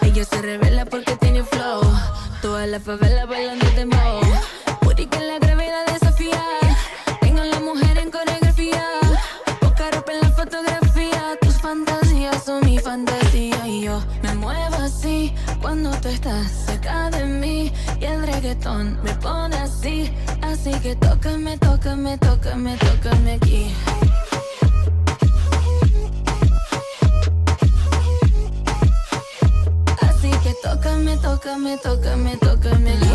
Ella se revela porque tiene flow. Toda la favela bailando de mo. Puri que la gravedad desafía. Tengo la mujer en coreografía. Poca ropa en la fotografía. Tus fantasías son mi fantasía. Y yo me muevo así cuando tú estás cerca de mí. Y el reggaetón me pone así. Así que tócame, tócame, tócame, tócame aquí. me toca, me toca, me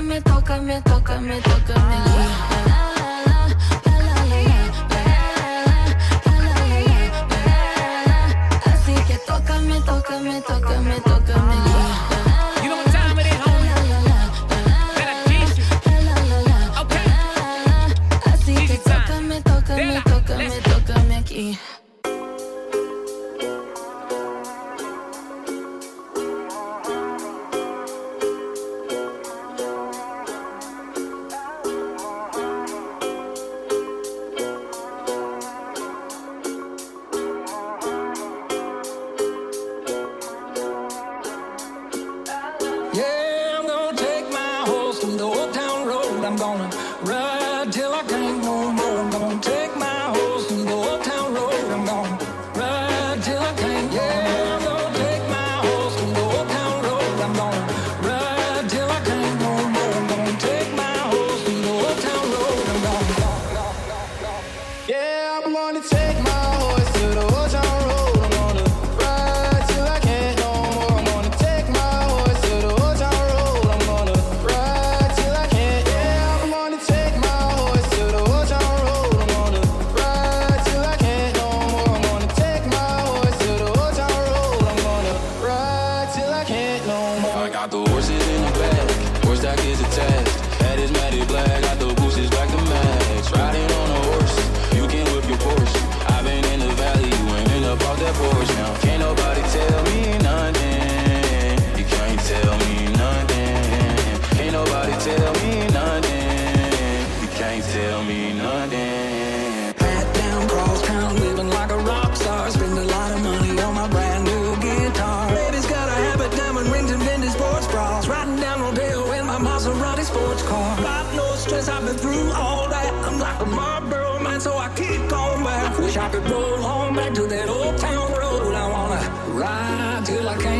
toca, me toca, me toca, me toca, me. Así que toca, me toca, me toca, me toca. I do like I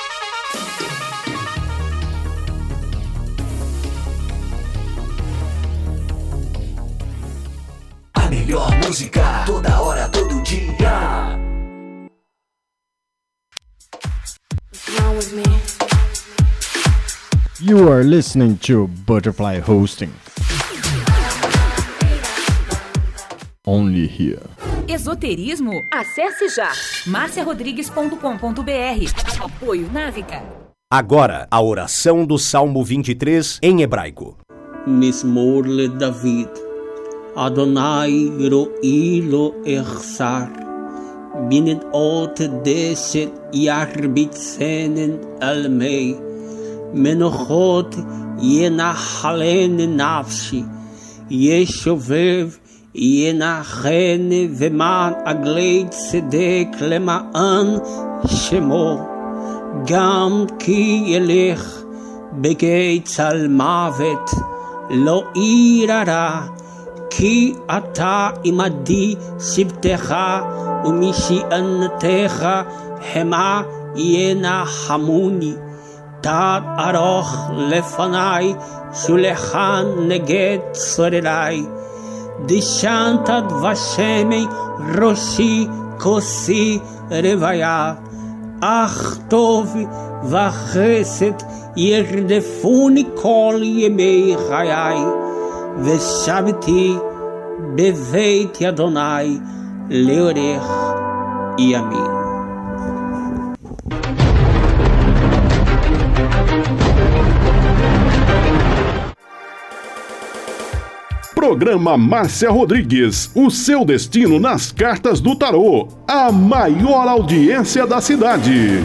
You are listening to Butterfly Hosting. Only here. Esoterismo? Acesse já marciarodrigues.com.br. Apoio Návica. Agora, a oração do Salmo 23 em hebraico. Mismor David. Adonai ro'i lo. binnen al deze jaarbidzenen al mij. Men God je na halen nafsi, je שובב, je na gene ומן עגלי צדק למען שמו. גם כי ילך בגיא צל מוות, לא עיר הרע. כי אתה עמדי שבטך ומשענתך המה ינחמוני. תת ארוך לפניי, שולחן נגד צורריי. דשנת דבשמי ראשי כוסי רוויה. אך טוב וחסד ירדפוני כל ימי חיי. Veshavti Beveit Adonai Leorer e Amin. Programa Márcia Rodrigues, o seu destino nas cartas do tarô, a maior audiência da cidade.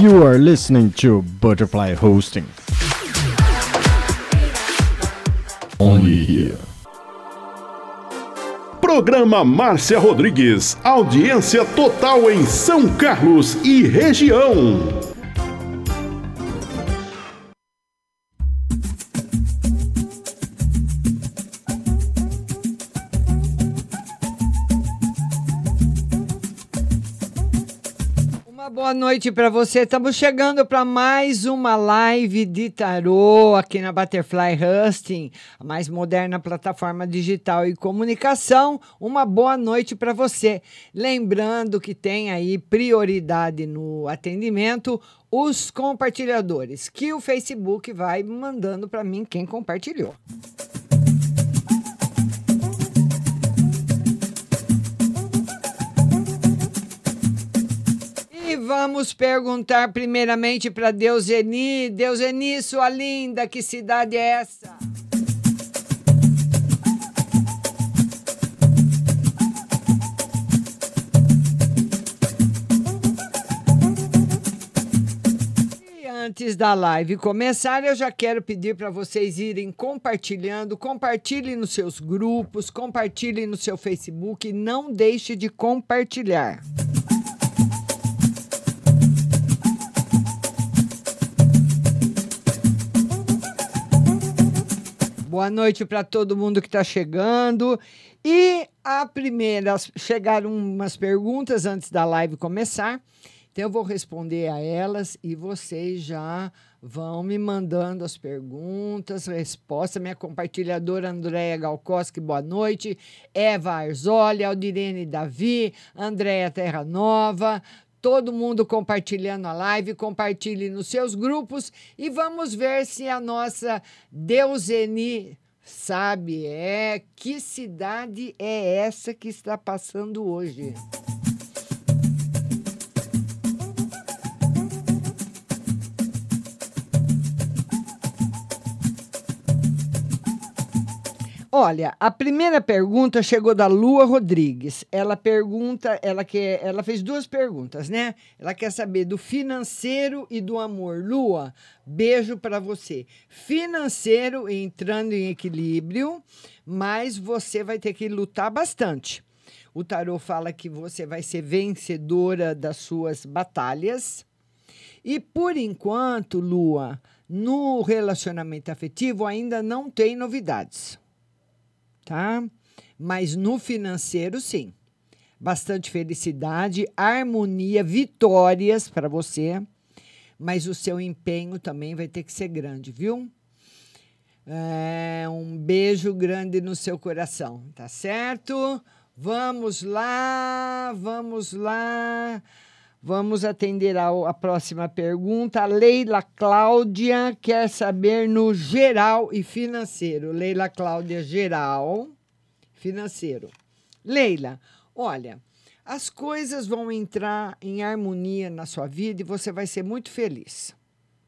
You are listening to Butterfly Hosting. Only here. Programa Márcia Rodrigues, audiência total em São Carlos e região. Boa noite para você. Estamos chegando para mais uma live de tarô aqui na Butterfly Husting, a mais moderna plataforma digital e comunicação. Uma boa noite para você. Lembrando que tem aí prioridade no atendimento os compartilhadores, que o Facebook vai mandando para mim quem compartilhou. Vamos perguntar primeiramente para Deuseni. Deuseni, sua linda, que cidade é essa? Antes da live começar, eu já quero pedir para vocês irem compartilhando, compartilhem nos seus grupos, compartilhem no seu Facebook, não deixe de compartilhar. Boa noite para todo mundo que está chegando. E a primeira, chegaram umas perguntas antes da live começar. Então eu vou responder a elas e vocês já vão me mandando as perguntas, respostas. Minha compartilhadora Andréia Galkoski, boa noite. Eva Arzoli, Aldirene Davi, Andréia Terra Nova, todo mundo compartilhando a live, compartilhe nos seus grupos e vamos ver se a nossa Deuseni sabe é que cidade é essa que está passando hoje. Olha, a primeira pergunta chegou da Lua Rodrigues. Ela pergunta, ela quer, ela fez duas perguntas, né? Ela quer saber do financeiro e do amor. Lua, beijo para você. Financeiro entrando em equilíbrio, mas você vai ter que lutar bastante. O tarô fala que você vai ser vencedora das suas batalhas. E por enquanto, Lua, no relacionamento afetivo ainda não tem novidades tá? Mas no financeiro, sim. Bastante felicidade, harmonia, vitórias para você, mas o seu empenho também vai ter que ser grande, viu? É, um beijo grande no seu coração, tá certo? Vamos lá, vamos lá. Vamos atender a, a próxima pergunta. A Leila Cláudia quer saber no geral e financeiro. Leila Cláudia, geral, financeiro. Leila, olha, as coisas vão entrar em harmonia na sua vida e você vai ser muito feliz.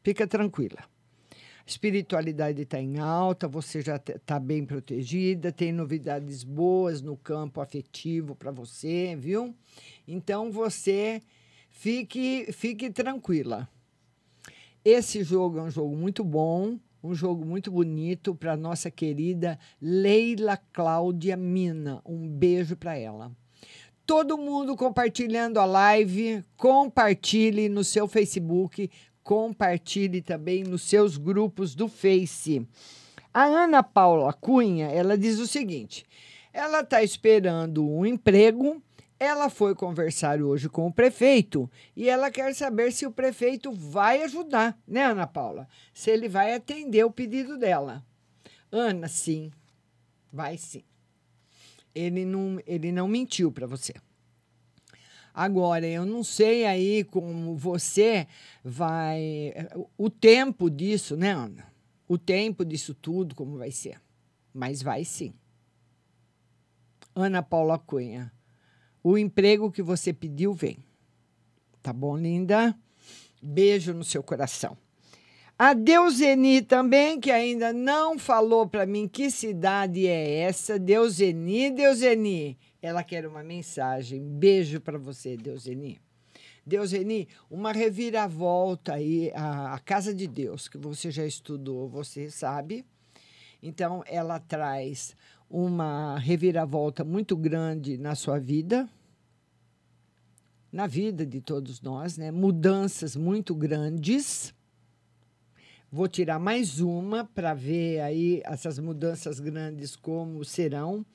Fica tranquila. Espiritualidade está em alta, você já está bem protegida, tem novidades boas no campo afetivo para você, viu? Então você fique, fique tranquila. Esse jogo é um jogo muito bom, um jogo muito bonito para nossa querida Leila Cláudia Mina. Um beijo para ela. Todo mundo compartilhando a live, compartilhe no seu Facebook, compartilhe também nos seus grupos do Face. A Ana Paula Cunha, ela diz o seguinte: ela está esperando um emprego, ela foi conversar hoje com o prefeito e ela quer saber se o prefeito vai ajudar, né, Ana Paula? Se ele vai atender o pedido dela. Ana, sim, vai sim. Ele não, ele não mentiu para você. Agora, eu não sei aí como você vai. O tempo disso, né, Ana? O tempo disso tudo, como vai ser. Mas vai sim. Ana Paula Cunha, o emprego que você pediu vem. Tá bom, linda? Beijo no seu coração. A Deuseni também, que ainda não falou para mim que cidade é essa. Deuseni, Deuseni. Ela quer uma mensagem. Beijo para você, Deuseni. Deuseni, uma reviravolta aí, a, a Casa de Deus, que você já estudou, você sabe. Então, ela traz uma reviravolta muito grande na sua vida, na vida de todos nós, né? Mudanças muito grandes. Vou tirar mais uma para ver aí essas mudanças grandes como serão.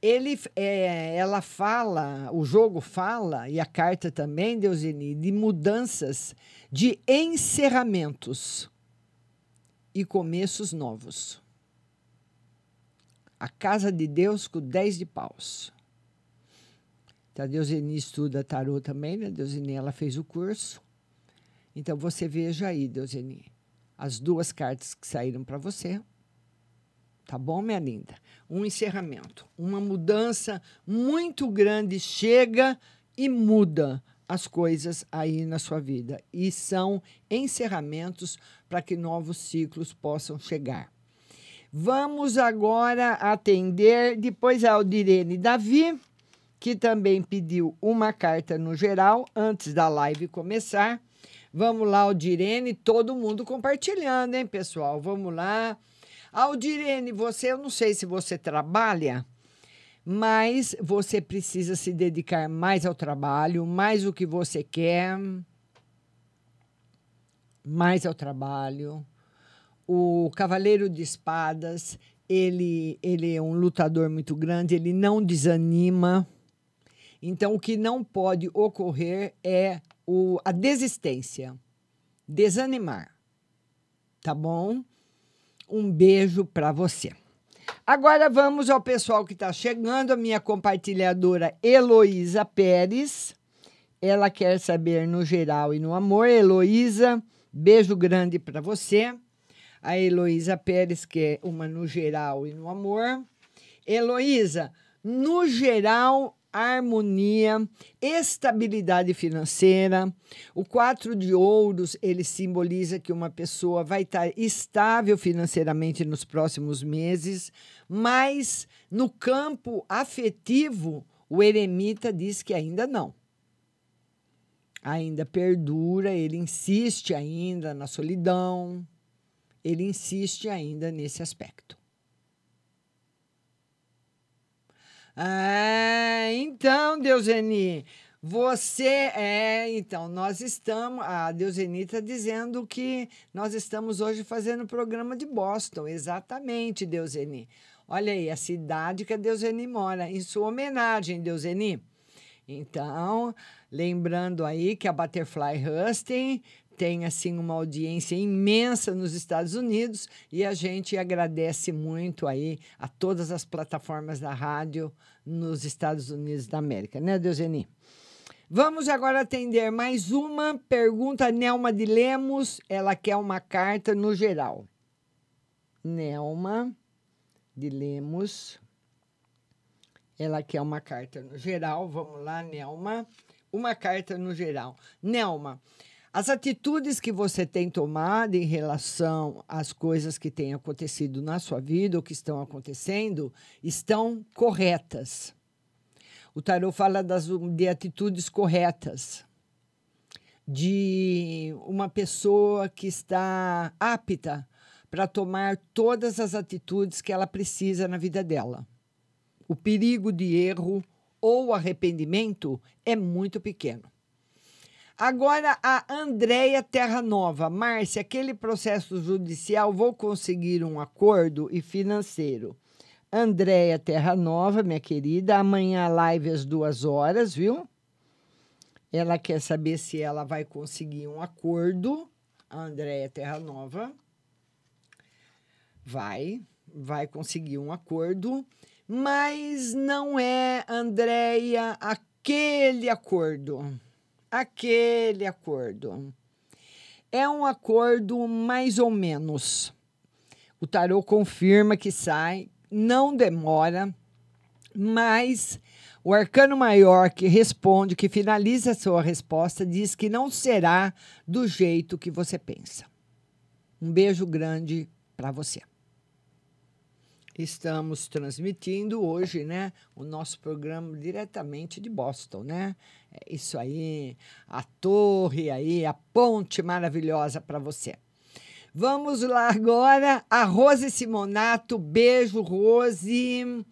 Ele, é, ela fala, o jogo fala e a carta também, Deusini, de mudanças, de encerramentos e começos novos. A casa de Deus com 10 de paus. Então, a Deusini estuda tarô também, né? Deusini, ela fez o curso. Então, você veja aí, Deusini, as duas cartas que saíram para você. Tá bom, minha linda? Um encerramento, uma mudança muito grande chega e muda as coisas aí na sua vida. E são encerramentos para que novos ciclos possam chegar. Vamos agora atender depois a Aldirene Davi, que também pediu uma carta no geral antes da live começar. Vamos lá, Aldirene, todo mundo compartilhando, hein, pessoal? Vamos lá. Aldirene, você, eu não sei se você trabalha, mas você precisa se dedicar mais ao trabalho, mais o que você quer, mais ao trabalho. O Cavaleiro de Espadas, ele, ele é um lutador muito grande, ele não desanima. Então, o que não pode ocorrer é o, a desistência, desanimar. Tá bom? Um beijo para você. Agora vamos ao pessoal que está chegando, a minha compartilhadora Heloísa Pérez. Ela quer saber no geral e no amor. Heloísa, beijo grande para você. A Heloísa Pérez quer uma no geral e no amor. Heloísa, no geral harmonia, estabilidade financeira. O quatro de ouros, ele simboliza que uma pessoa vai estar estável financeiramente nos próximos meses, mas no campo afetivo, o eremita diz que ainda não. Ainda perdura, ele insiste ainda na solidão, ele insiste ainda nesse aspecto. Ah, então, Deuseni, você é. Então, nós estamos. A Deuseni está dizendo que nós estamos hoje fazendo o programa de Boston. Exatamente, Deuseni. Olha aí, a cidade que a Deuseni mora, em sua homenagem, Deuseni. Então, lembrando aí que a Butterfly Husting tem assim uma audiência imensa nos Estados Unidos e a gente agradece muito aí a todas as plataformas da rádio nos Estados Unidos da América, né, Deuseni? Vamos agora atender mais uma pergunta. Nelma de Lemos, ela quer uma carta no geral. Nelma de Lemos, ela quer uma carta no geral. Vamos lá, Nelma. Uma carta no geral. Nelma, As atitudes que você tem tomado em relação às coisas que têm acontecido na sua vida ou que estão acontecendo estão corretas. O tarot fala das, de atitudes corretas, de uma pessoa que está apta para tomar todas as atitudes que ela precisa na vida dela. O perigo de erro ou arrependimento é muito pequeno. Agora, a Andréia Terra Nova. Márcia, aquele processo judicial, vou conseguir um acordo e financeiro. Andréia Terra Nova, minha querida, amanhã live às duas horas, viu? Ela quer saber se ela vai conseguir um acordo. A Andréia Terra Nova vai, vai conseguir um acordo, mas não é, Andréia, aquele acordo aquele acordo. É um acordo mais ou menos. O tarô confirma que sai, não demora, mas o arcano maior que responde, que finaliza a sua resposta, diz que não será do jeito que você pensa. Um beijo grande para você. Estamos transmitindo hoje, né, o nosso programa diretamente de Boston, né? Isso aí, a torre aí, a ponte maravilhosa para você. Vamos lá agora, a Rose Simonato, beijo, Rose.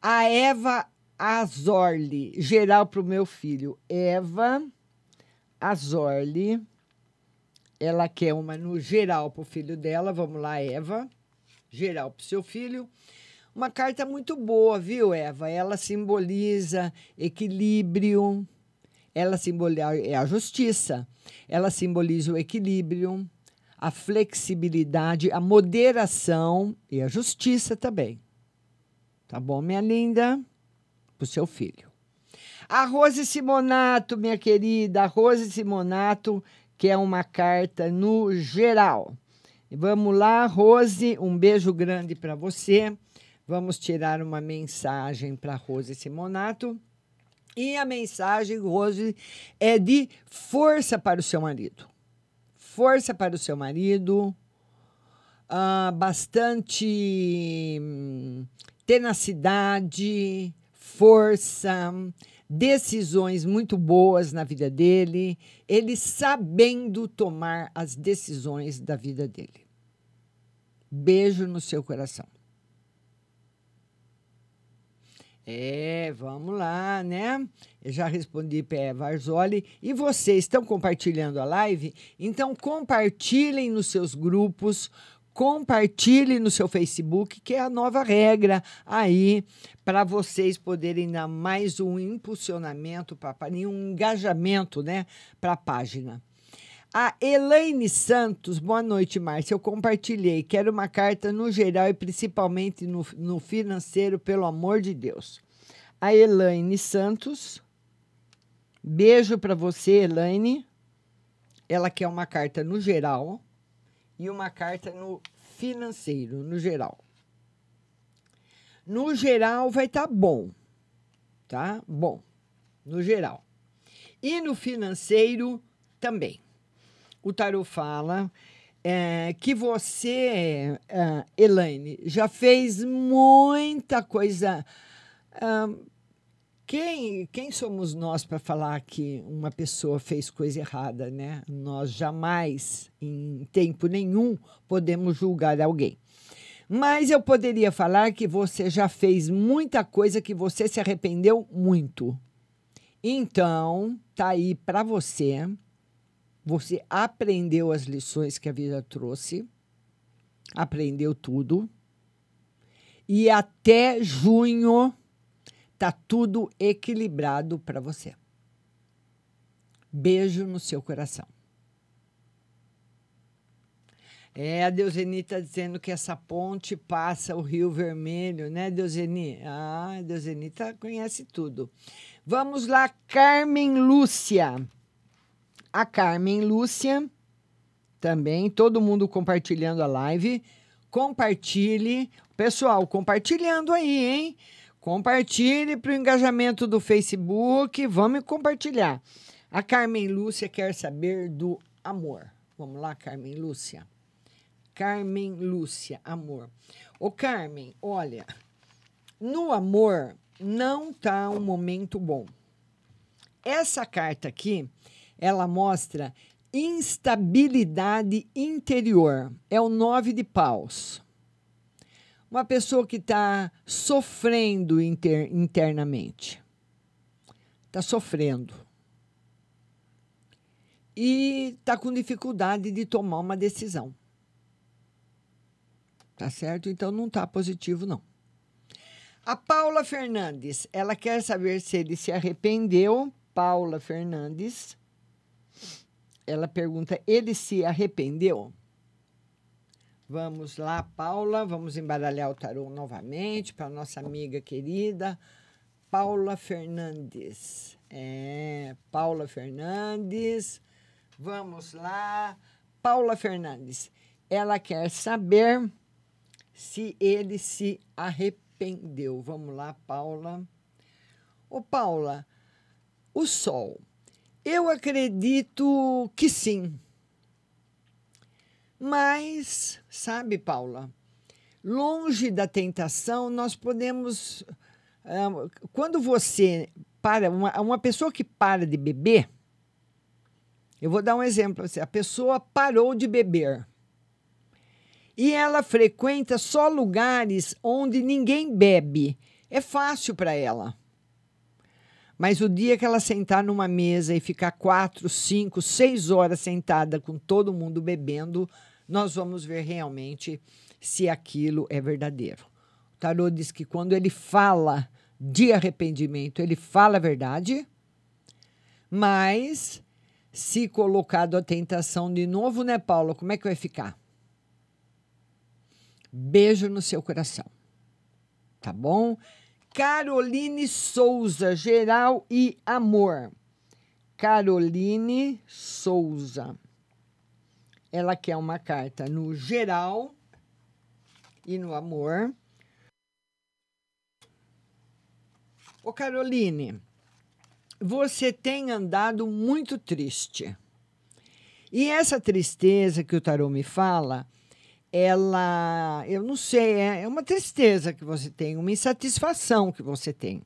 A Eva Azorli, geral para o meu filho. Eva Azorli, ela quer uma no geral para o filho dela. Vamos lá, Eva geral para o seu filho. Uma carta muito boa, viu, Eva? Ela simboliza equilíbrio, ela é a justiça, ela simboliza o equilíbrio, a flexibilidade, a moderação e a justiça também. Tá bom, minha linda? Para o seu filho. A Rose Simonato, minha querida, a Rose Simonato, que é uma carta no geral. Vamos lá, Rose, um beijo grande para você. Vamos tirar uma mensagem para Rose Simonato. E a mensagem, Rose, é de força para o seu marido. Força para o seu marido, uh, bastante hum, tenacidade, força, decisões muito boas na vida dele, ele sabendo tomar as decisões da vida dele. Beijo no seu coração. É, vamos lá, né? Eu já respondi para Varzoli. E vocês estão compartilhando a live? Então compartilhem nos seus grupos, compartilhe no seu Facebook, que é a nova regra aí para vocês poderem dar mais um impulsionamento, para um engajamento né, para a página. A Elaine Santos, boa noite, Márcia. Eu compartilhei. Quero uma carta no geral e principalmente no, no financeiro, pelo amor de Deus. A Elaine Santos, beijo para você, Elaine. Ela quer uma carta no geral e uma carta no financeiro, no geral. No geral vai estar tá bom, tá? Bom, no geral. E no financeiro também. O tarot fala é, que você, é, Elaine, já fez muita coisa. Quem, quem somos nós para falar que uma pessoa fez coisa errada, né? Nós jamais, em tempo nenhum, podemos julgar alguém. Mas eu poderia falar que você já fez muita coisa que você se arrependeu muito. Então, tá aí para você. Você aprendeu as lições que a vida trouxe, aprendeu tudo. E até junho Tá tudo equilibrado para você. Beijo no seu coração. É, a Deuseni está dizendo que essa ponte passa o Rio Vermelho, né, Deuseni? Ah, a Deuseni tá, conhece tudo. Vamos lá, Carmen Lúcia. A Carmen Lúcia, também, todo mundo compartilhando a live. Compartilhe. Pessoal, compartilhando aí, hein? Compartilhe para o engajamento do Facebook. Vamos compartilhar. A Carmen Lúcia quer saber do amor. Vamos lá, Carmen Lúcia. Carmen Lúcia, amor. Ô, Carmen, olha, no amor não tá um momento bom. Essa carta aqui, ela mostra instabilidade interior. É o nove de paus. Uma pessoa que está sofrendo inter- internamente. Está sofrendo. E está com dificuldade de tomar uma decisão. Tá certo? Então não está positivo, não. A Paula Fernandes, ela quer saber se ele se arrependeu. Paula Fernandes. Ela pergunta: ele se arrependeu? Vamos lá, Paula. Vamos embaralhar o tarô novamente para nossa amiga querida Paula Fernandes. É, Paula Fernandes. Vamos lá. Paula Fernandes. Ela quer saber se ele se arrependeu. Vamos lá, Paula. Ô, Paula, o sol. Eu acredito que sim. Mas, sabe, Paula, longe da tentação, nós podemos. ah, quando você para, uma, uma pessoa que para de beber, eu vou dar um exemplo você. A pessoa parou de beber e ela frequenta só lugares onde ninguém bebe. É fácil para ela. Mas o dia que ela sentar numa mesa e ficar quatro, cinco, seis horas sentada com todo mundo bebendo, nós vamos ver realmente se aquilo é verdadeiro. O tarô diz que quando ele fala de arrependimento, ele fala a verdade, mas se colocado a tentação de novo, né, Paula? Como é que vai ficar? Beijo no seu coração. Tá bom? Caroline Souza, geral e amor. Caroline Souza. Ela quer uma carta no geral e no amor. Ô Caroline, você tem andado muito triste. E essa tristeza que o tarô me fala, ela, eu não sei, é é uma tristeza que você tem, uma insatisfação que você tem.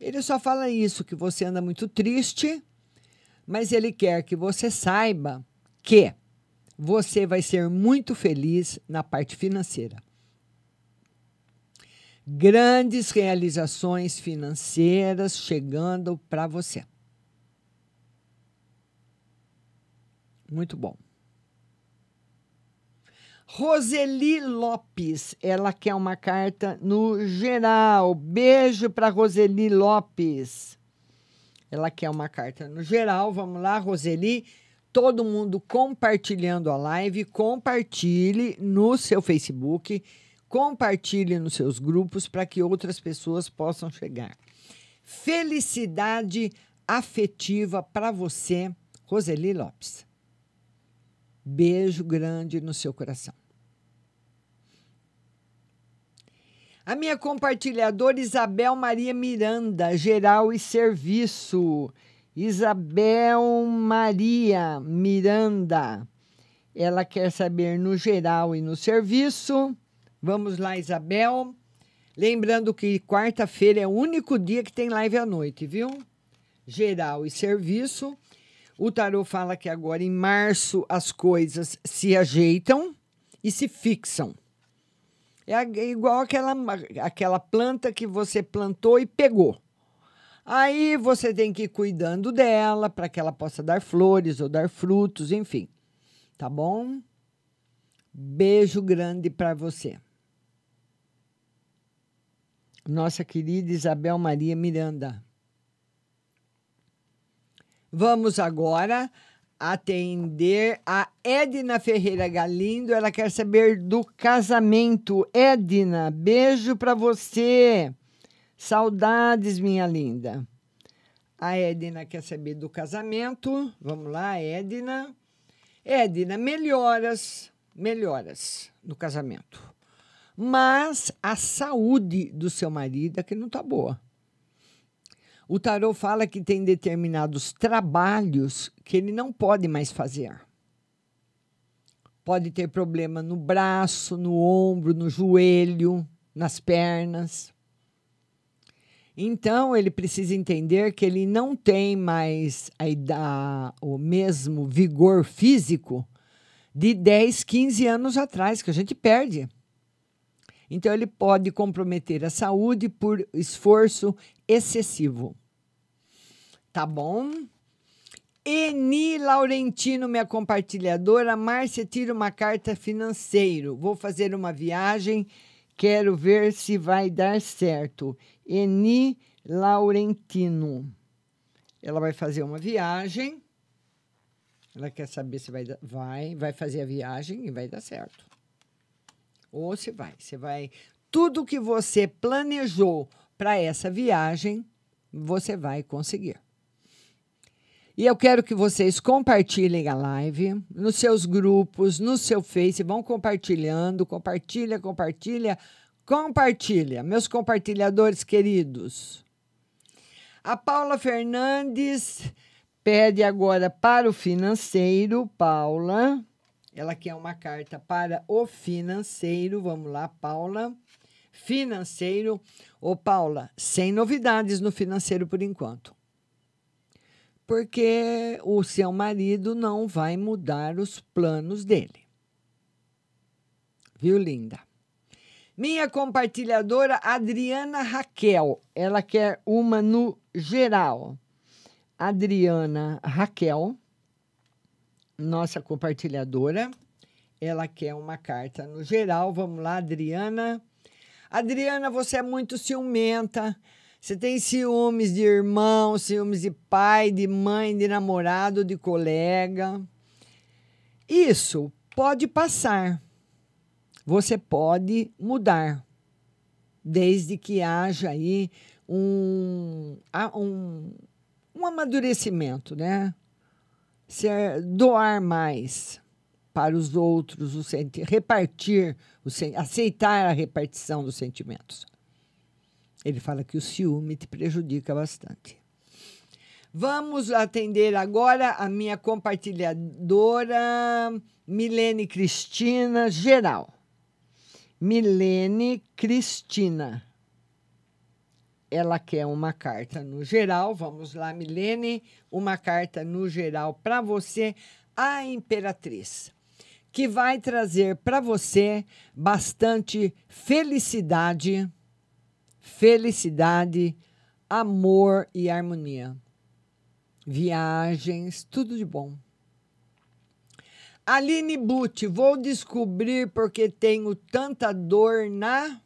Ele só fala isso, que você anda muito triste, mas ele quer que você saiba que você vai ser muito feliz na parte financeira. Grandes realizações financeiras chegando para você. Muito bom. Roseli Lopes, ela quer uma carta no geral. Beijo para Roseli Lopes. Ela quer uma carta no geral. Vamos lá, Roseli. Todo mundo compartilhando a live. Compartilhe no seu Facebook. Compartilhe nos seus grupos para que outras pessoas possam chegar. Felicidade afetiva para você, Roseli Lopes. Beijo grande no seu coração. A minha compartilhadora Isabel Maria Miranda, geral e serviço. Isabel Maria Miranda. Ela quer saber no geral e no serviço. Vamos lá, Isabel. Lembrando que quarta-feira é o único dia que tem live à noite, viu? Geral e serviço. O tarô fala que agora em março as coisas se ajeitam e se fixam. É é igual aquela, aquela planta que você plantou e pegou. Aí você tem que ir cuidando dela para que ela possa dar flores ou dar frutos, enfim. Tá bom? Beijo grande para você. Nossa querida Isabel Maria Miranda. Vamos agora atender a Edna Ferreira Galindo. Ela quer saber do casamento. Edna, beijo para você. Saudades, minha linda. A Edna quer saber do casamento. Vamos lá, Edna. Edna, melhoras, melhoras no casamento. Mas a saúde do seu marido é que não está boa. O tarô fala que tem determinados trabalhos que ele não pode mais fazer. Pode ter problema no braço, no ombro, no joelho, nas pernas. Então, ele precisa entender que ele não tem mais a ida- o mesmo vigor físico de 10, 15 anos atrás, que a gente perde. Então, ele pode comprometer a saúde por esforço excessivo. Tá bom? Eni Laurentino, minha compartilhadora. Márcia, tira uma carta financeiro. Vou fazer uma viagem. Quero ver se vai dar certo. Eni Laurentino. Ela vai fazer uma viagem. Ela quer saber se vai. Vai, vai fazer a viagem e vai dar certo. Ou se vai. Você vai. Tudo que você planejou para essa viagem, você vai conseguir. E eu quero que vocês compartilhem a live nos seus grupos, no seu Face, vão compartilhando, compartilha, compartilha, compartilha. Meus compartilhadores queridos. A Paula Fernandes pede agora para o financeiro, Paula. Ela quer uma carta para o financeiro. Vamos lá, Paula. Financeiro. Ô, Paula, sem novidades no financeiro por enquanto porque o seu marido não vai mudar os planos dele. Viu, linda? Minha compartilhadora Adriana Raquel, ela quer uma no geral. Adriana Raquel, nossa compartilhadora, ela quer uma carta no geral. Vamos lá, Adriana. Adriana, você é muito ciumenta. Você tem ciúmes de irmão, ciúmes de pai, de mãe, de namorado, de colega. Isso pode passar. Você pode mudar, desde que haja aí um, um, um amadurecimento, né? Ser, doar mais para os outros, o repartir, o aceitar a repartição dos sentimentos. Ele fala que o ciúme te prejudica bastante. Vamos atender agora a minha compartilhadora Milene Cristina Geral. Milene Cristina. Ela quer uma carta no geral. Vamos lá, Milene. Uma carta no geral para você, a Imperatriz, que vai trazer para você bastante felicidade felicidade, amor e harmonia. Viagens, tudo de bom. Aline Butti, vou descobrir porque tenho tanta dor na.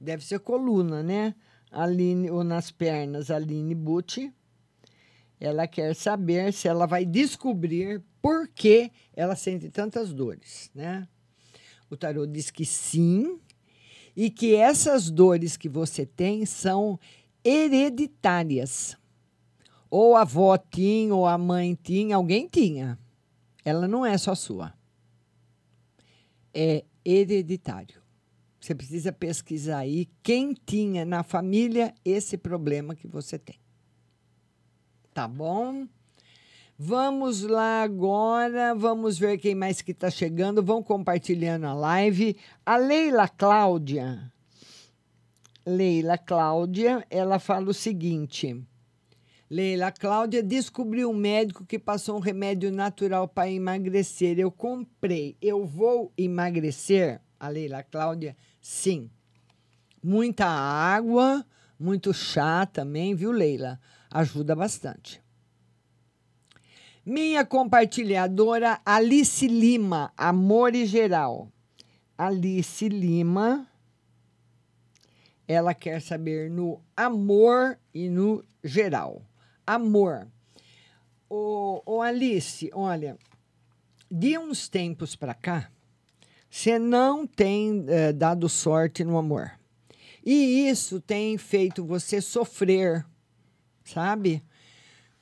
Deve ser coluna, né? Aline, ou nas pernas, Aline Butti. Ela quer saber se ela vai descobrir por que ela sente tantas dores, né? O tarô diz que sim, e que essas dores que você tem são hereditárias. Ou a avó tinha, ou a mãe tinha, alguém tinha. Ela não é só sua. É hereditário. Você precisa pesquisar aí quem tinha na família esse problema que você tem. Tá bom? Vamos lá agora, vamos ver quem mais que está chegando. Vão compartilhando a live. A Leila Cláudia. Leila Cláudia, ela fala o seguinte. Leila Cláudia descobriu um médico que passou um remédio natural para emagrecer. Eu comprei. Eu vou emagrecer? A Leila Cláudia, sim. Muita água, muito chá também, viu, Leila? Ajuda bastante. Minha compartilhadora Alice Lima, Amor e Geral. Alice Lima, ela quer saber no amor e no geral. Amor. Ô Alice, olha, de uns tempos para cá, você não tem eh, dado sorte no amor. E isso tem feito você sofrer, sabe?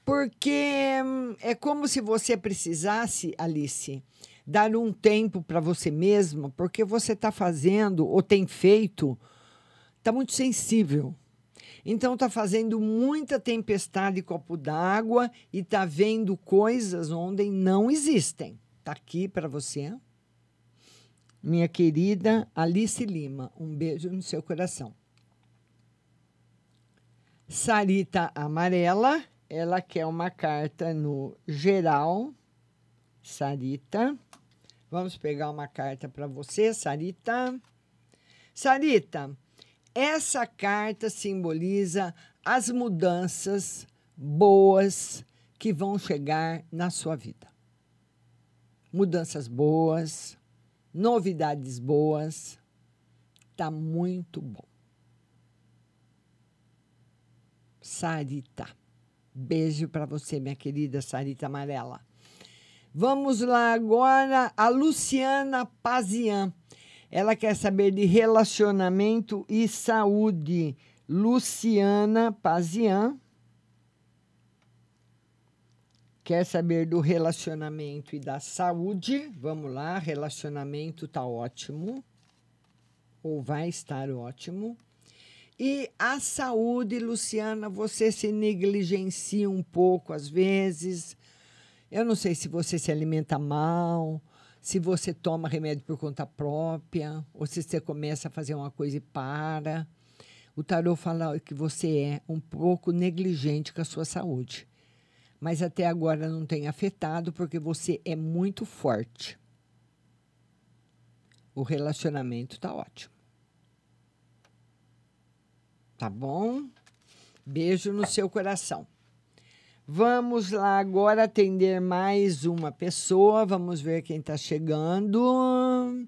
Porque hum, é como se você precisasse, Alice, dar um tempo para você mesma, porque você está fazendo ou tem feito, está muito sensível. Então tá fazendo muita tempestade copo d'água e tá vendo coisas onde não existem. Tá aqui para você. Minha querida Alice Lima, um beijo no seu coração. Sarita Amarela, ela quer uma carta no geral. Sarita. Vamos pegar uma carta para você, Sarita. Sarita, essa carta simboliza as mudanças boas que vão chegar na sua vida. Mudanças boas, novidades boas. Tá muito bom. Sarita. Beijo para você, minha querida Sarita Amarela. Vamos lá agora a Luciana Pazian. Ela quer saber de relacionamento e saúde. Luciana Pazian quer saber do relacionamento e da saúde. Vamos lá, relacionamento tá ótimo ou vai estar ótimo. E a saúde, Luciana, você se negligencia um pouco às vezes. Eu não sei se você se alimenta mal, se você toma remédio por conta própria, ou se você começa a fazer uma coisa e para. O tarô fala que você é um pouco negligente com a sua saúde. Mas até agora não tem afetado porque você é muito forte. O relacionamento está ótimo. Tá bom? Beijo no seu coração. Vamos lá agora atender mais uma pessoa. Vamos ver quem está chegando.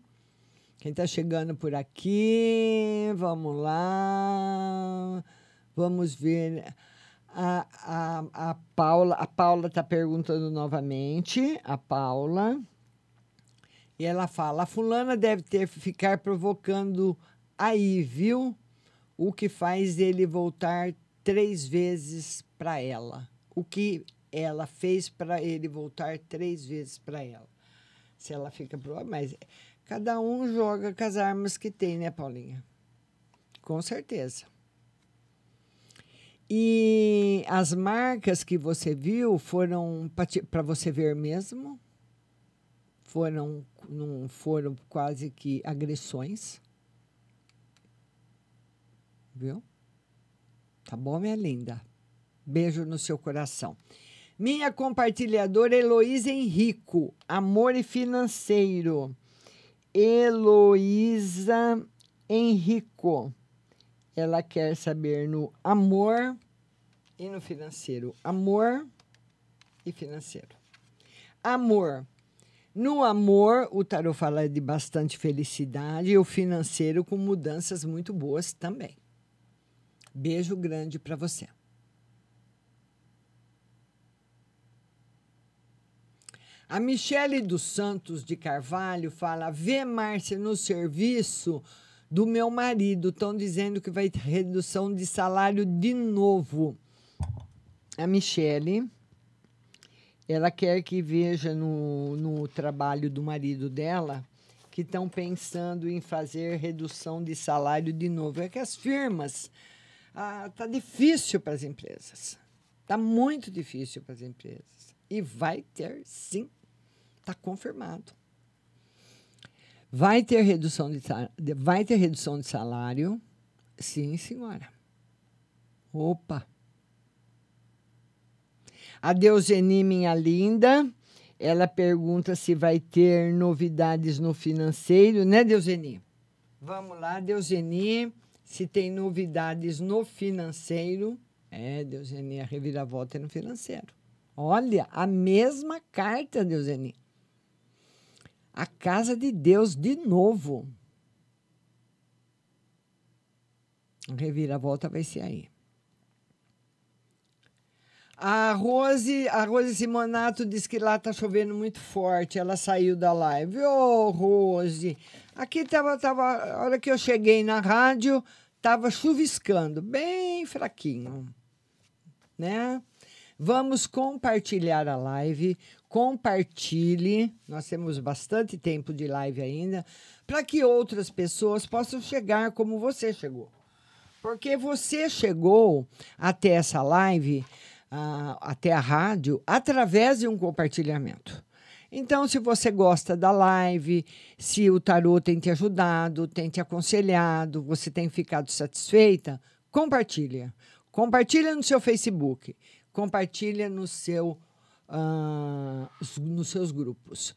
Quem está chegando por aqui? Vamos lá. Vamos ver. A, a, a Paula a Paula está perguntando novamente. A Paula. E ela fala: a fulana deve ter ficar provocando aí, viu? O que faz ele voltar três vezes para ela o que ela fez para ele voltar três vezes para ela. Se ela fica pro mas cada um joga com as armas que tem, né, Paulinha? Com certeza. E as marcas que você viu foram para você ver mesmo? Foram não foram quase que agressões? Viu? Tá bom, minha linda? Beijo no seu coração. Minha compartilhadora Heloísa Henrico, amor e financeiro. Heloísa Henrico. Ela quer saber no amor e no financeiro. Amor e financeiro. Amor. No amor, o tarot fala de bastante felicidade e o financeiro com mudanças muito boas também. Beijo grande para você. A Michele dos Santos de Carvalho fala: vê Márcia no serviço do meu marido. Estão dizendo que vai ter redução de salário de novo. A Michele, ela quer que veja no, no trabalho do marido dela que estão pensando em fazer redução de salário de novo. É que as firmas. Ah, tá difícil para as empresas. Tá muito difícil para as empresas. E vai ter sim Está confirmado. Vai ter redução de vai ter redução de salário? Sim, senhora. Opa. A Deuseni, minha linda, ela pergunta se vai ter novidades no financeiro, né, Deuseni? Vamos lá, Deuseni, se tem novidades no financeiro. É, Deuseni, a reviravolta é no financeiro. Olha, a mesma carta, Deuseni a casa de Deus de novo. A reviravolta vai ser aí. A Rose, a Rose Simonato diz que lá tá chovendo muito forte. Ela saiu da live. Ô, oh, Rose, aqui tava, tava, a hora que eu cheguei na rádio, tava chuviscando, bem fraquinho, né? Vamos compartilhar a live compartilhe. Nós temos bastante tempo de live ainda, para que outras pessoas possam chegar como você chegou. Porque você chegou até essa live, ah, até a rádio, através de um compartilhamento. Então, se você gosta da live, se o tarô tem te ajudado, tem te aconselhado, você tem ficado satisfeita, compartilha. Compartilha no seu Facebook, compartilha no seu, ah, nos seus grupos.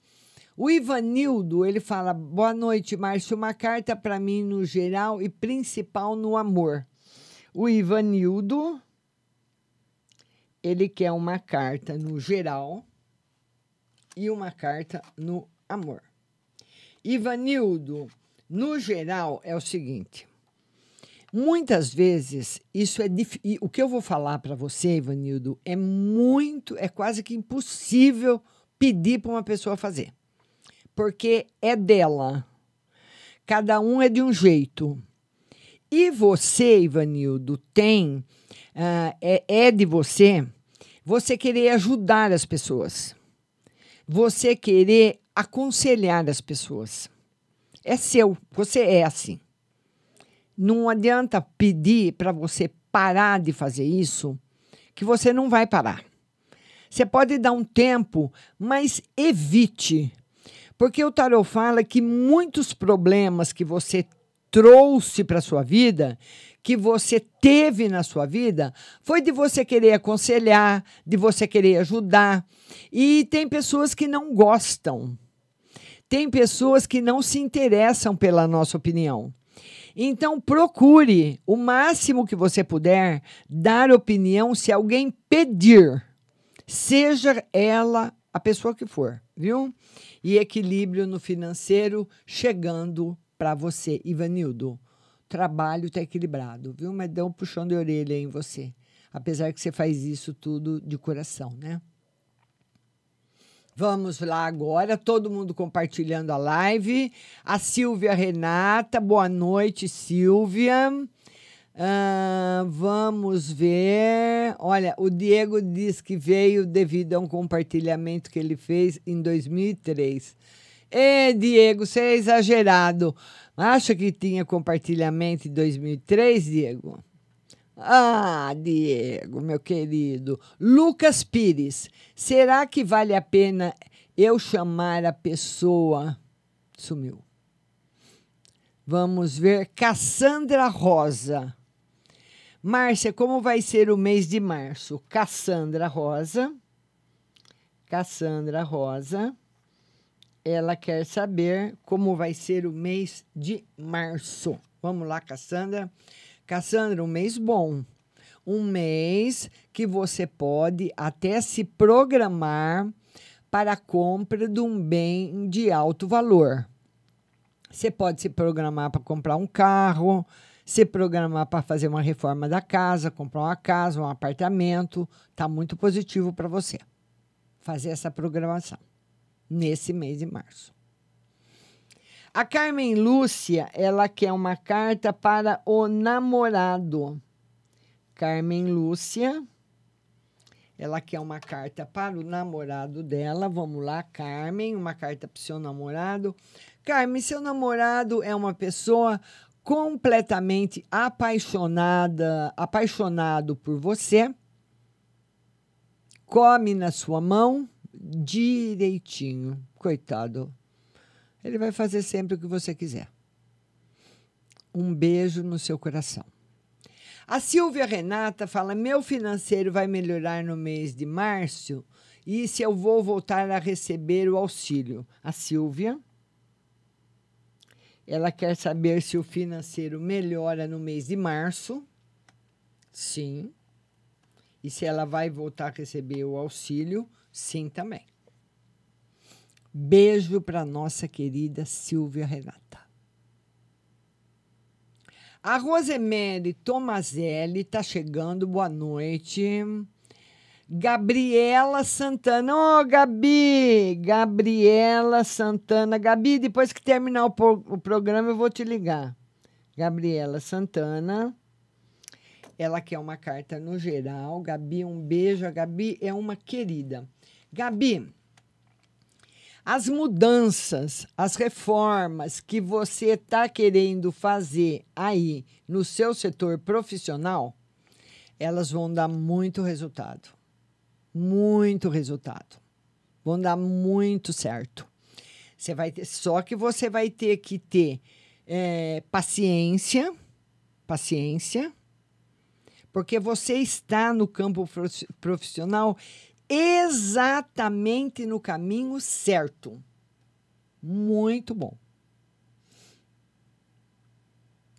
O Ivanildo, ele fala: Boa noite, Márcio. Uma carta para mim no geral e principal no amor. O Ivanildo, ele quer uma carta no geral e uma carta no amor. Ivanildo, no geral, é o seguinte. Muitas vezes isso é dif- e o que eu vou falar para você, Ivanildo, é muito, é quase que impossível pedir para uma pessoa fazer, porque é dela. Cada um é de um jeito. E você, Ivanildo, tem ah, é, é de você você querer ajudar as pessoas, você querer aconselhar as pessoas. É seu, você é assim. Não adianta pedir para você parar de fazer isso, que você não vai parar. Você pode dar um tempo, mas evite. Porque o tarot fala que muitos problemas que você trouxe para sua vida, que você teve na sua vida, foi de você querer aconselhar, de você querer ajudar. E tem pessoas que não gostam. Tem pessoas que não se interessam pela nossa opinião. Então, procure o máximo que você puder dar opinião se alguém pedir, seja ela a pessoa que for, viu? E equilíbrio no financeiro chegando para você, Ivanildo. Trabalho está equilibrado, viu? Mas dá um puxão de orelha em você. Apesar que você faz isso tudo de coração, né? Vamos lá agora, todo mundo compartilhando a live. A Silvia Renata, boa noite, Silvia. Ah, vamos ver. Olha, o Diego diz que veio devido a um compartilhamento que ele fez em 2003. Ê, Diego, você é exagerado. Acha que tinha compartilhamento em 2003, Diego? Ah, Diego, meu querido. Lucas Pires, será que vale a pena eu chamar a pessoa? Sumiu. Vamos ver. Cassandra Rosa. Márcia, como vai ser o mês de março? Cassandra Rosa. Cassandra Rosa. Ela quer saber como vai ser o mês de março. Vamos lá, Cassandra. Cassandra, um mês bom. Um mês que você pode até se programar para a compra de um bem de alto valor. Você pode se programar para comprar um carro, se programar para fazer uma reforma da casa, comprar uma casa, um apartamento. Está muito positivo para você fazer essa programação nesse mês de março. A Carmen Lúcia, ela quer uma carta para o namorado. Carmen Lúcia, ela quer uma carta para o namorado dela. Vamos lá, Carmen, uma carta para o seu namorado. Carmen, seu namorado é uma pessoa completamente apaixonada, apaixonado por você. Come na sua mão direitinho. Coitado. Ele vai fazer sempre o que você quiser. Um beijo no seu coração. A Silvia Renata fala: meu financeiro vai melhorar no mês de março e se eu vou voltar a receber o auxílio. A Silvia. Ela quer saber se o financeiro melhora no mês de março. Sim. E se ela vai voltar a receber o auxílio? Sim, também. Beijo para nossa querida Silvia Renata. A Rosemary Tomazelli está chegando, boa noite. Gabriela Santana. Ô, oh, Gabi! Gabriela Santana. Gabi, depois que terminar o, o programa, eu vou te ligar. Gabriela Santana. Ela quer uma carta no geral. Gabi, um beijo. A Gabi é uma querida. Gabi, As mudanças, as reformas que você está querendo fazer aí no seu setor profissional, elas vão dar muito resultado. Muito resultado. Vão dar muito certo. Você vai ter, só que você vai ter que ter é, paciência, paciência, porque você está no campo profi- profissional exatamente no caminho certo. Muito bom.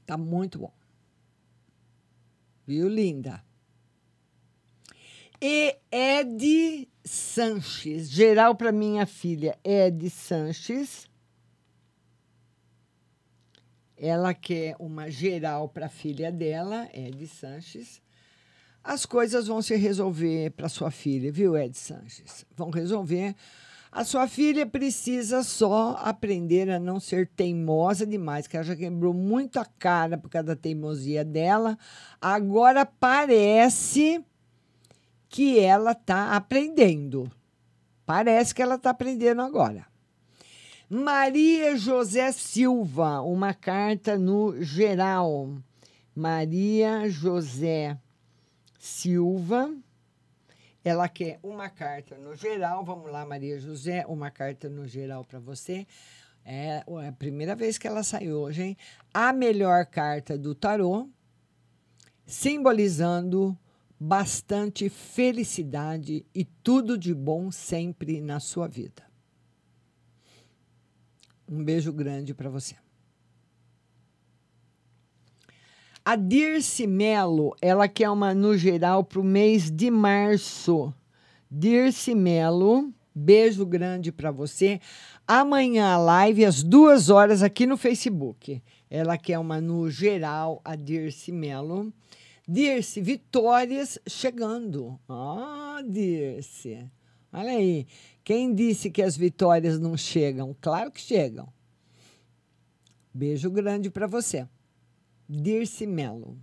Tá muito bom. Viu, linda? E Ed Sanches, geral para minha filha, Ed Sanches. Ela quer uma geral para a filha dela, Ed Sanches. As coisas vão se resolver para sua filha, viu, Ed Sanches? Vão resolver. A sua filha precisa só aprender a não ser teimosa demais, que ela já quebrou muito a cara por causa da teimosia dela. Agora parece que ela está aprendendo. Parece que ela está aprendendo agora. Maria José Silva, uma carta no geral. Maria José Silva. Ela quer uma carta no geral. Vamos lá, Maria José, uma carta no geral para você. É a primeira vez que ela saiu hoje, hein? A melhor carta do tarô, simbolizando bastante felicidade e tudo de bom sempre na sua vida. Um beijo grande para você. A Dirce Melo, ela quer uma no geral para o mês de março. Dirce Melo, beijo grande para você. Amanhã a live às duas horas aqui no Facebook. Ela quer uma no geral, a Dirce Melo. Dirce, vitórias chegando. Ah, Dirce. Olha aí. Quem disse que as vitórias não chegam? Claro que chegam. Beijo grande para você. Dirce Melo.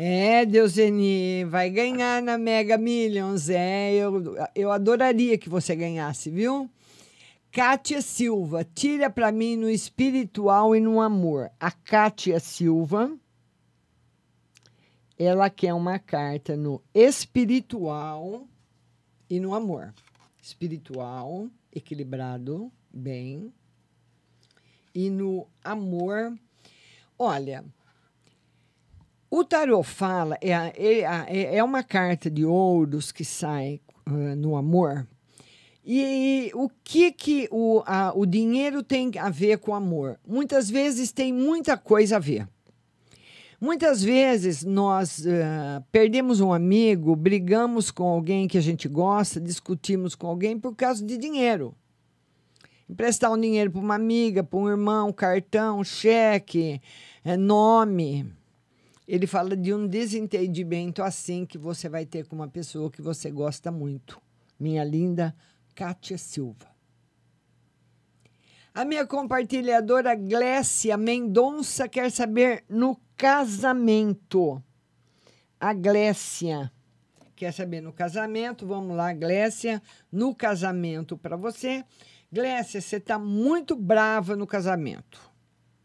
É, Deuseni, vai ganhar na Mega Millions. É, eu, eu adoraria que você ganhasse, viu? Kátia Silva, tira para mim no espiritual e no amor. A Kátia Silva, ela quer uma carta no espiritual e no amor. Espiritual, equilibrado, bem. E no amor, olha, o tarot fala, é, é, é é uma carta de ouros que sai ah, no amor. E o que, que o, a- o dinheiro tem a ver com o amor? Muitas vezes tem muita coisa a ver. Muitas vezes nós ah, perdemos um amigo, brigamos com alguém que a gente gosta, discutimos com alguém por causa de dinheiro. Emprestar um dinheiro para uma amiga, para um irmão, cartão, cheque, eh, nome. Ele fala de um desentendimento assim que você vai ter com uma pessoa que você gosta muito. Minha linda Kátia Silva. A minha compartilhadora Glécia Mendonça quer saber no casamento. A Glécia quer saber no casamento. Vamos lá, Glécia, no casamento para você. Glécia, você está muito brava no casamento.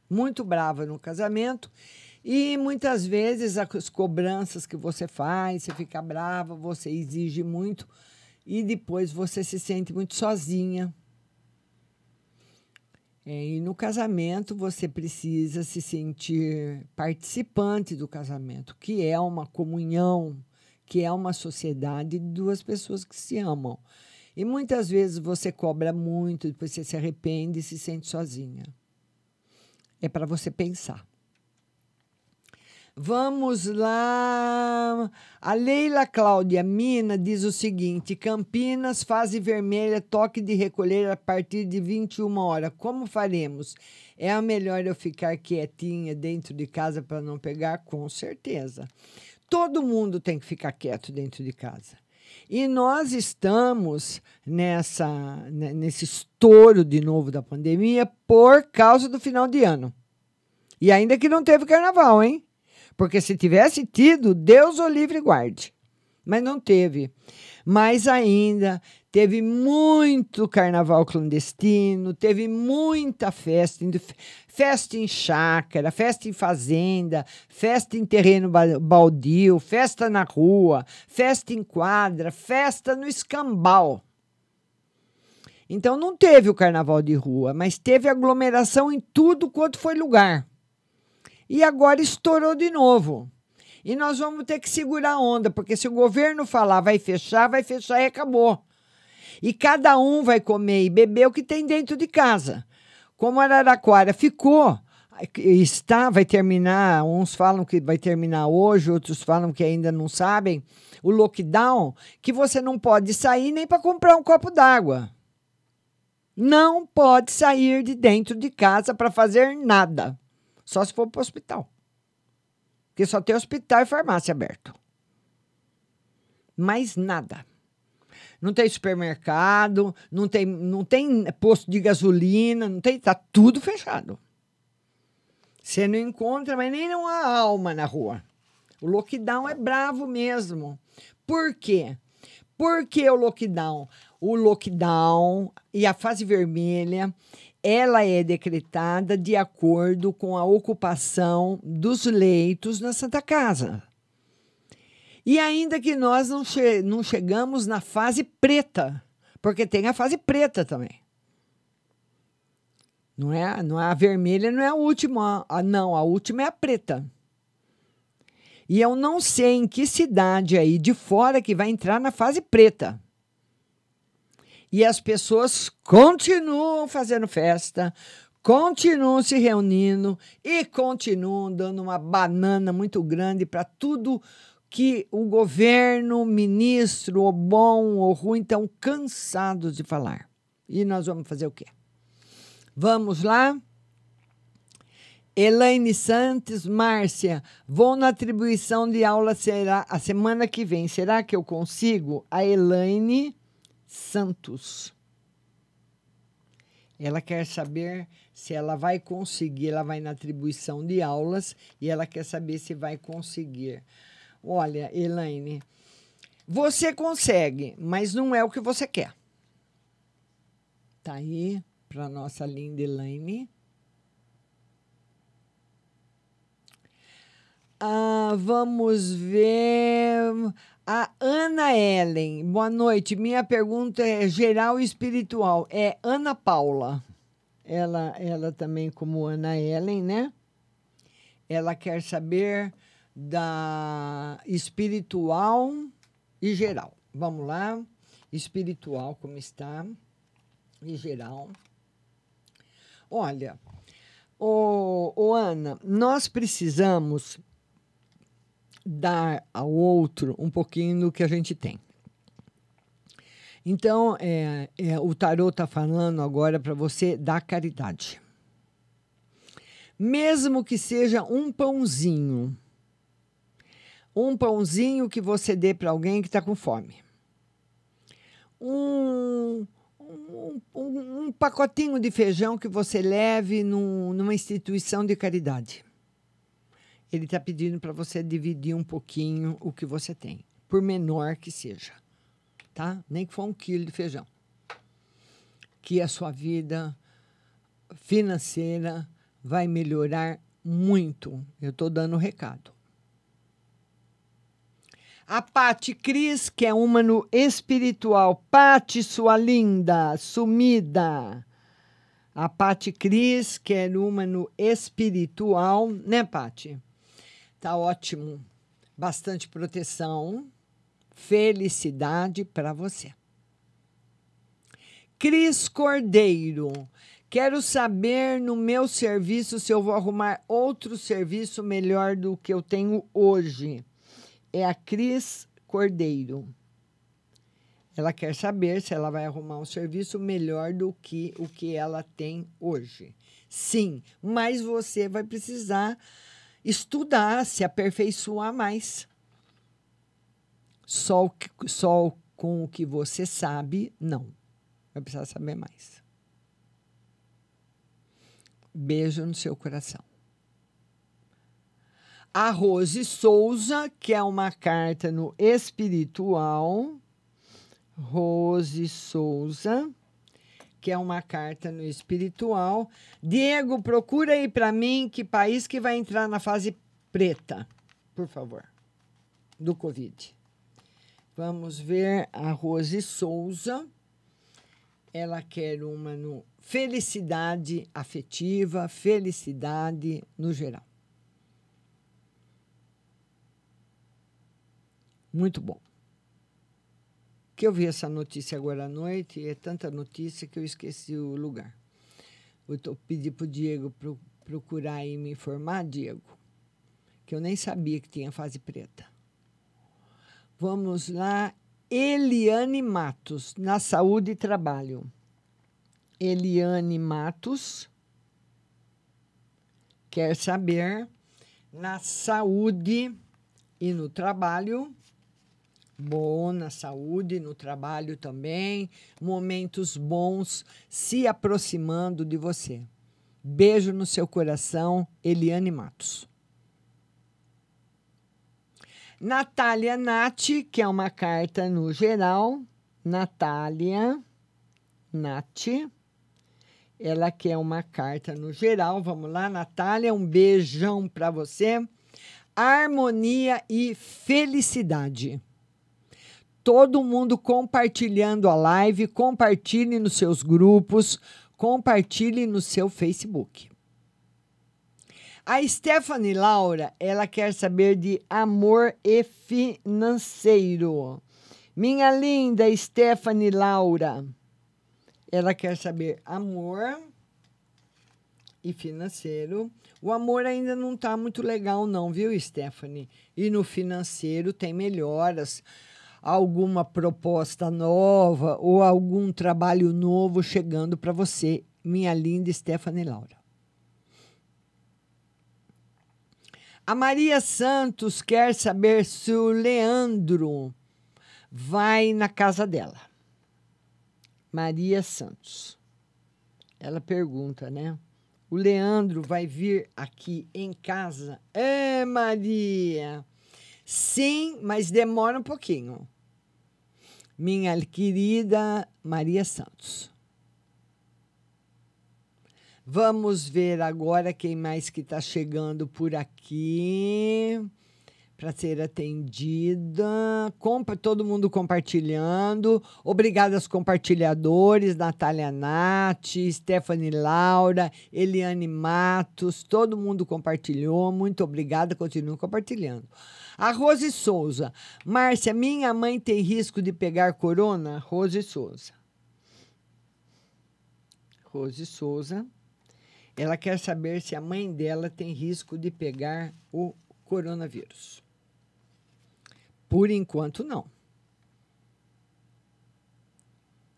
Muito brava no casamento. E muitas vezes as cobranças que você faz, você fica brava, você exige muito e depois você se sente muito sozinha. É, e no casamento você precisa se sentir participante do casamento, que é uma comunhão, que é uma sociedade de duas pessoas que se amam. E muitas vezes você cobra muito, depois você se arrepende e se sente sozinha. É para você pensar. Vamos lá. A Leila Cláudia Mina diz o seguinte: Campinas, fase vermelha, toque de recolher a partir de 21 horas. Como faremos? É melhor eu ficar quietinha dentro de casa para não pegar? Com certeza. Todo mundo tem que ficar quieto dentro de casa. E nós estamos nessa né, nesse estouro de novo da pandemia por causa do final de ano. E ainda que não teve carnaval, hein? Porque se tivesse tido, Deus o livre guarde. Mas não teve. Mas ainda teve muito carnaval clandestino, teve muita festa, festa em chácara, festa em fazenda, festa em terreno ba- baldio, festa na rua, festa em quadra, festa no escambau. Então não teve o carnaval de rua, mas teve aglomeração em tudo quanto foi lugar. E agora estourou de novo. E nós vamos ter que segurar a onda, porque se o governo falar vai fechar, vai fechar e acabou. E cada um vai comer e beber o que tem dentro de casa. Como Araraquara ficou, está, vai terminar, uns falam que vai terminar hoje, outros falam que ainda não sabem, o lockdown, que você não pode sair nem para comprar um copo d'água. Não pode sair de dentro de casa para fazer nada. Só se for para o hospital. Porque só tem hospital e farmácia aberto. Mais nada. Não tem supermercado, não tem, não tem posto de gasolina, não tem, tá tudo fechado. Você não encontra, mas nem uma alma na rua. O lockdown é bravo mesmo. Por quê? Por que o lockdown? O lockdown e a fase vermelha, ela é decretada de acordo com a ocupação dos leitos na Santa Casa. E ainda que nós não, che não chegamos na fase preta, porque tem a fase preta também. Não é, não é a vermelha, não é a última, a, não, a última é a preta. E eu não sei em que cidade aí de fora que vai entrar na fase preta. E as pessoas continuam fazendo festa, continuam se reunindo e continuam dando uma banana muito grande para tudo que o governo, ministro, o bom ou ruim, estão cansados de falar. E nós vamos fazer o quê? Vamos lá? Elaine Santos, Márcia, vou na atribuição de aula será a semana que vem. Será que eu consigo? A Elaine Santos. Ela quer saber se ela vai conseguir, ela vai na atribuição de aulas e ela quer saber se vai conseguir. Olha, Elaine, você consegue, mas não é o que você quer. Tá aí para nossa linda Elaine. Ah, vamos ver. A Ana Ellen. Boa noite. Minha pergunta é geral e espiritual. É Ana Paula. Ela, ela também, como Ana Ellen, né? Ela quer saber da espiritual e geral. Vamos lá. Espiritual, como está? E geral. Olha, ô, Ana, nós precisamos dar ao outro um pouquinho do que a gente tem. Então, é, é, o tarô está falando agora para você dar caridade. Mesmo que seja um pãozinho. Um pãozinho que você dê para alguém que está com fome. Um, um, um, pacotinho de feijão que você leve num, numa instituição de caridade. Ele está pedindo para você dividir um pouquinho o que você tem, por menor que seja, tá? Nem que for um quilo de feijão. Que a sua vida financeira vai melhorar muito. Eu estou dando o recado. A Pati Cris, que é uma no espiritual. Pati, sua linda, sumida. A Pati Cris, que é uma no espiritual, né, Pati? Tá ótimo. Bastante proteção, felicidade para você. Cris Cordeiro. Quero saber no meu serviço se eu vou arrumar outro serviço melhor do que eu tenho hoje. É a Cris Cordeiro. Ela quer saber se ela vai arrumar um serviço melhor do que o que ela tem hoje. Sim, mas você vai precisar estudar, se aperfeiçoar mais. Só, o só com o que você sabe, não. Vai precisar saber mais. Beijo no seu coração. A Rose Souza, que é uma carta no espiritual. Rose Souza, que é uma carta no espiritual. Diego, procura aí para mim que país que vai entrar na fase preta, por favor, do Covid. Vamos ver a Rose Souza. Ela quer uma no felicidade afetiva, felicidade no geral. Muito bom. Que eu vi essa notícia agora à noite e é tanta notícia que eu esqueci o lugar. Eu pedi para o Diego pro, procurar e me informar, Diego, que eu nem sabia que tinha fase preta. Vamos lá, Eliane Matos, na saúde e trabalho. Eliane Matos quer saber na saúde e no trabalho. Bom, na saúde, no trabalho também. Momentos bons se aproximando de você. Beijo no seu coração, Eliane Matos. Natália Nati, que é uma carta no geral. Natália Nati. Ela quer uma carta no geral. Vamos lá, Natália, um beijão para você. Harmonia e felicidade. Todo mundo compartilhando a live, compartilhe nos seus grupos, compartilhe no seu Facebook. A Stephanie Laura, ela quer saber de amor e financeiro. Minha linda Stephanie Laura, ela quer saber amor e financeiro. O amor ainda não está muito legal, não, viu, Stephanie? E no financeiro tem melhoras. Alguma proposta nova ou algum trabalho novo chegando para você, minha linda Stephanie Laura. A Maria Santos quer saber se o Leandro vai na casa dela. Maria Santos. Ela pergunta, né? O Leandro vai vir aqui em casa? É, Maria. Sim, mas demora um pouquinho. Minha querida Maria Santos. Vamos ver agora quem mais que está chegando por aqui para ser atendida. Compa, todo mundo compartilhando. Obrigada aos compartilhadores, Natália Nati, Stephanie Laura, Eliane Matos, todo mundo compartilhou. Muito obrigada, continuem compartilhando. A Rose Souza. Márcia, minha mãe tem risco de pegar corona? Rose Souza. Rose Souza. Ela quer saber se a mãe dela tem risco de pegar o coronavírus. Por enquanto, não.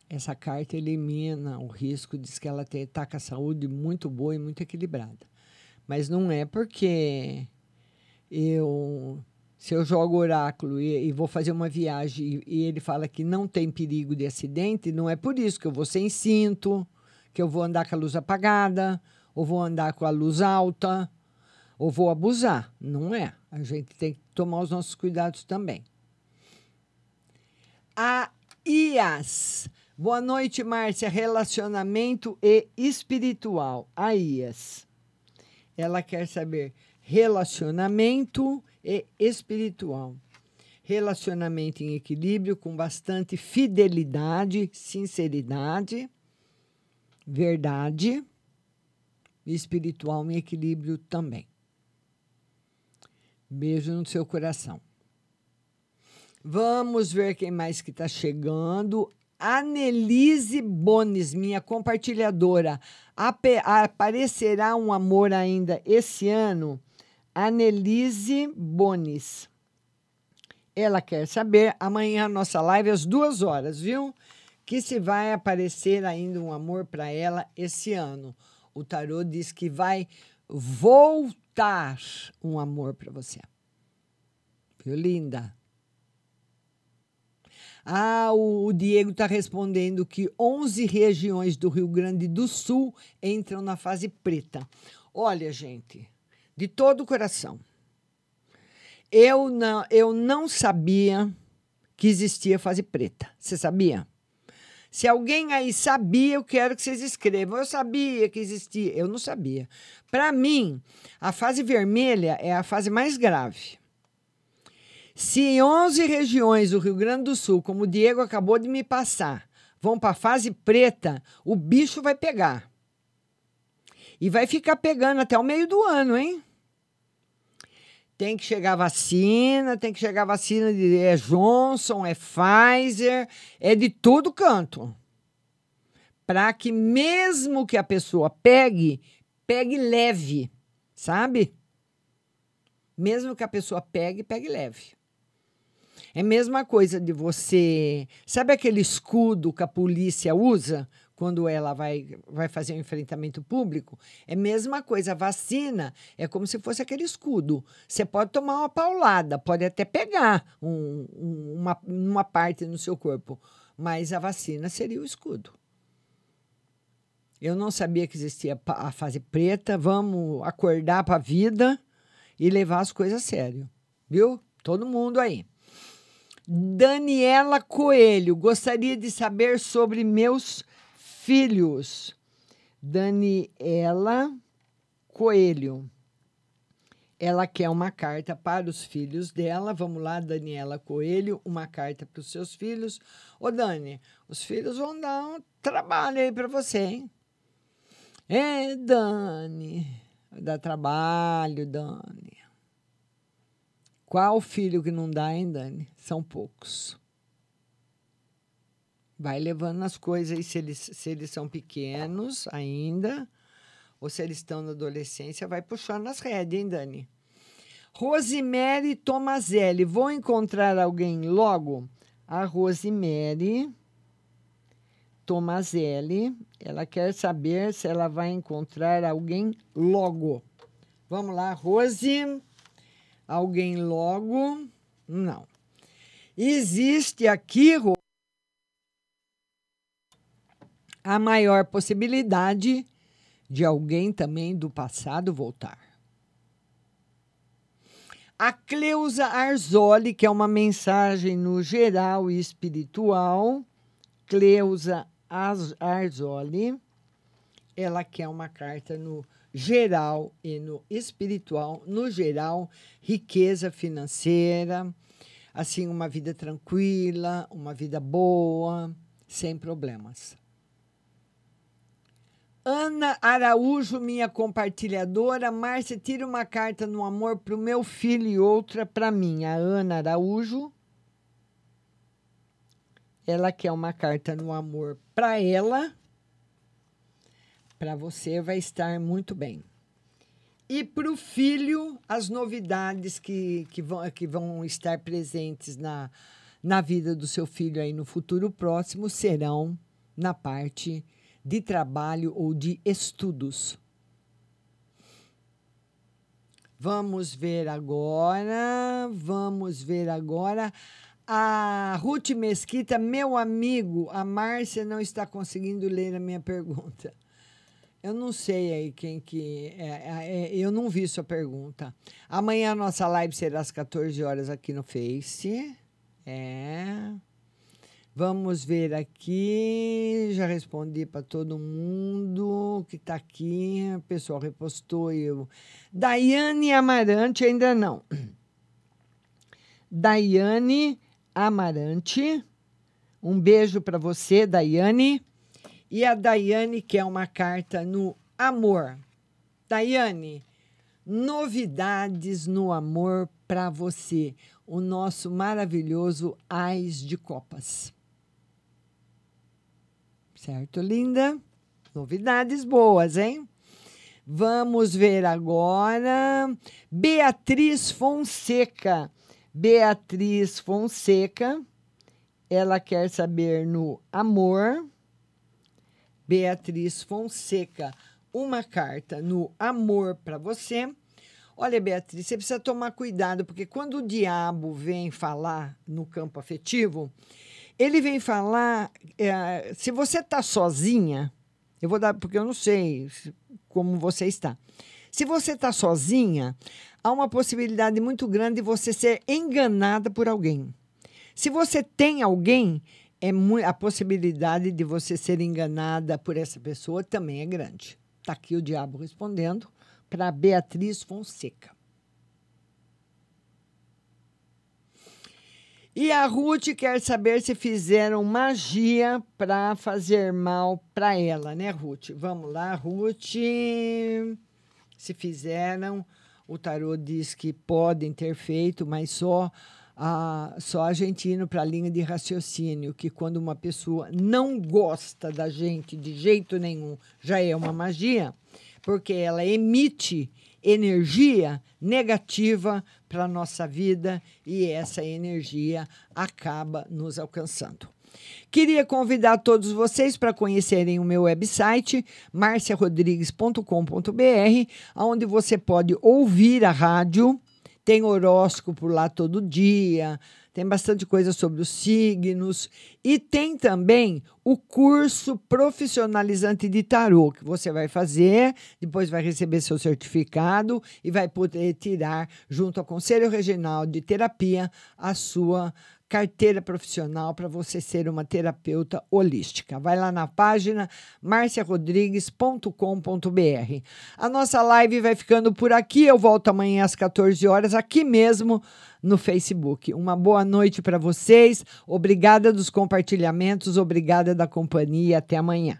Essa carta elimina o risco, diz que ela está com a saúde muito boa e muito equilibrada. Mas não é porque eu, se eu jogo oráculo e, e vou fazer uma viagem e, e ele fala que não tem perigo de acidente, não é por isso que eu vou sem cinto, que eu vou andar com a luz apagada, ou vou andar com a luz alta, ou vou abusar. Não é. A gente tem que tomar os nossos cuidados também. A IAS. Boa noite, Márcia. Relacionamento e espiritual. A IAS. Ela quer saber relacionamento e espiritual. Relacionamento em equilíbrio com bastante fidelidade, sinceridade, verdade e espiritual em equilíbrio também. Beijo no seu coração. Vamos ver quem mais que está chegando. Anelise Bones, minha compartilhadora. Ape aparecerá um amor ainda esse ano? Anelise Bones. Ela quer saber. Amanhã a nossa live às duas horas, viu? Que se vai aparecer ainda um amor para ela esse ano. O tarô diz que vai voltar um amor para você. Viu, linda? Ah, o, o Diego está respondendo que 11 regiões do Rio Grande do Sul entram na fase preta. Olha, gente, de todo o coração, eu não, eu não sabia que existia fase preta. Você sabia? Se alguém aí sabia, eu quero que vocês escrevam. Eu sabia que existia. Eu não sabia. Para mim, a fase vermelha é a fase mais grave. Se em 11 regiões do Rio Grande do Sul, como o Diego acabou de me passar, vão para a fase preta, o bicho vai pegar. E vai ficar pegando até o meio do ano, hein? Tem que chegar vacina, tem que chegar vacina de é Johnson, é Pfizer, é de todo canto. Para que mesmo que a pessoa pegue, pegue leve, sabe? Mesmo que a pessoa pegue, pegue leve. É a mesma coisa de você. Sabe aquele escudo que a polícia usa quando ela vai, vai fazer um enfrentamento público? É a mesma coisa. A vacina é como se fosse aquele escudo. Você pode tomar uma paulada, pode até pegar um, um, uma, uma parte no seu corpo, mas a vacina seria o escudo. Eu não sabia que existia a fase preta. Vamos acordar para a vida e levar as coisas a sério. Viu? Todo mundo aí. Daniela Coelho, gostaria de saber sobre meus filhos. Daniela Coelho. Ela quer uma carta para os filhos dela. Vamos lá, Daniela Coelho, uma carta para os seus filhos. Ô, Dani, os filhos vão dar um trabalho aí para você, hein? É, Dani. Dar trabalho, Dani. Qual filho que não dá, hein, Dani? São poucos. Vai levando as coisas se eles, se eles são pequenos ainda, ou se eles estão na adolescência, vai puxando as rédeas, hein, Dani? Rosemary Tomazelli, vou encontrar alguém logo? A Rosemary Tomazelli, ela quer saber se ela vai encontrar alguém logo. Vamos lá, Rose. Alguém logo? Não. Existe aqui Rô, a maior possibilidade de alguém também do passado voltar. A Cleusa Arzoli, que é uma mensagem no geral e espiritual. Cleusa Arzoli, ela quer uma carta no geral e no espiritual, no geral, riqueza financeira, assim, uma vida tranquila, uma vida boa, sem problemas. Ana Araújo, minha compartilhadora. Márcia, tira uma carta no amor para o meu filho e outra para mim. A Ana Araújo. Ela quer uma carta no amor para ela para você vai estar muito bem. E para o filho, as novidades que, que, vão, que vão estar presentes na, na vida do seu filho aí no futuro próximo serão na parte de trabalho ou de estudos. Vamos ver agora, vamos ver agora. A Ruth Mesquita, meu amigo, a Márcia não está conseguindo ler a minha pergunta. Eu não sei aí quem que. É, é, é, eu não vi sua pergunta. Amanhã a nossa live será às 14 horas aqui no Face. É. Vamos ver aqui. Já respondi para todo mundo que está aqui. O pessoal repostou eu. Daiane Amarante, ainda não. Daiane Amarante. Um beijo para você, Daiane. E a Daiane quer uma carta no amor. Daiane, novidades no amor para você. O nosso maravilhoso Ais de Copas. Certo, linda? Novidades boas, hein? Vamos ver agora. Beatriz Fonseca. Beatriz Fonseca. Ela quer saber no amor Beatriz Fonseca, uma carta no amor para você. Olha, Beatriz, você precisa tomar cuidado, porque quando o diabo vem falar no campo afetivo, ele vem falar. É, se você está sozinha, eu vou dar, porque eu não sei como você está. Se você está sozinha, há uma possibilidade muito grande de você ser enganada por alguém. Se você tem alguém, é a possibilidade de você ser enganada por essa pessoa também é grande. Está aqui o diabo respondendo para Beatriz Fonseca. E a Ruth quer saber se fizeram magia para fazer mal para ela, né, Ruth? Vamos lá, Ruth. Se fizeram, o tarô diz que podem ter feito, mas só a, só a gente indo para a linha de raciocínio, que quando uma pessoa não gosta da gente de jeito nenhum, já é uma magia, porque ela emite energia negativa para a nossa vida e essa energia acaba nos alcançando. Queria convidar todos vocês para conhecerem o meu website, marciarodrigues.com.br, onde você pode ouvir a rádio, tem horóscopo lá todo dia, tem bastante coisa sobre os signos. E tem também o curso profissionalizante de tarô que você vai fazer, depois vai receber seu certificado e vai poder tirar junto ao Conselho Regional de Terapia a sua carteira profissional para você ser uma terapeuta holística. Vai lá na página marciarodrigues.com.br. A nossa live vai ficando por aqui. Eu volto amanhã às 14 horas aqui mesmo no Facebook. Uma boa noite para vocês. Obrigada dos compartilhamentos, obrigada da companhia. Até amanhã.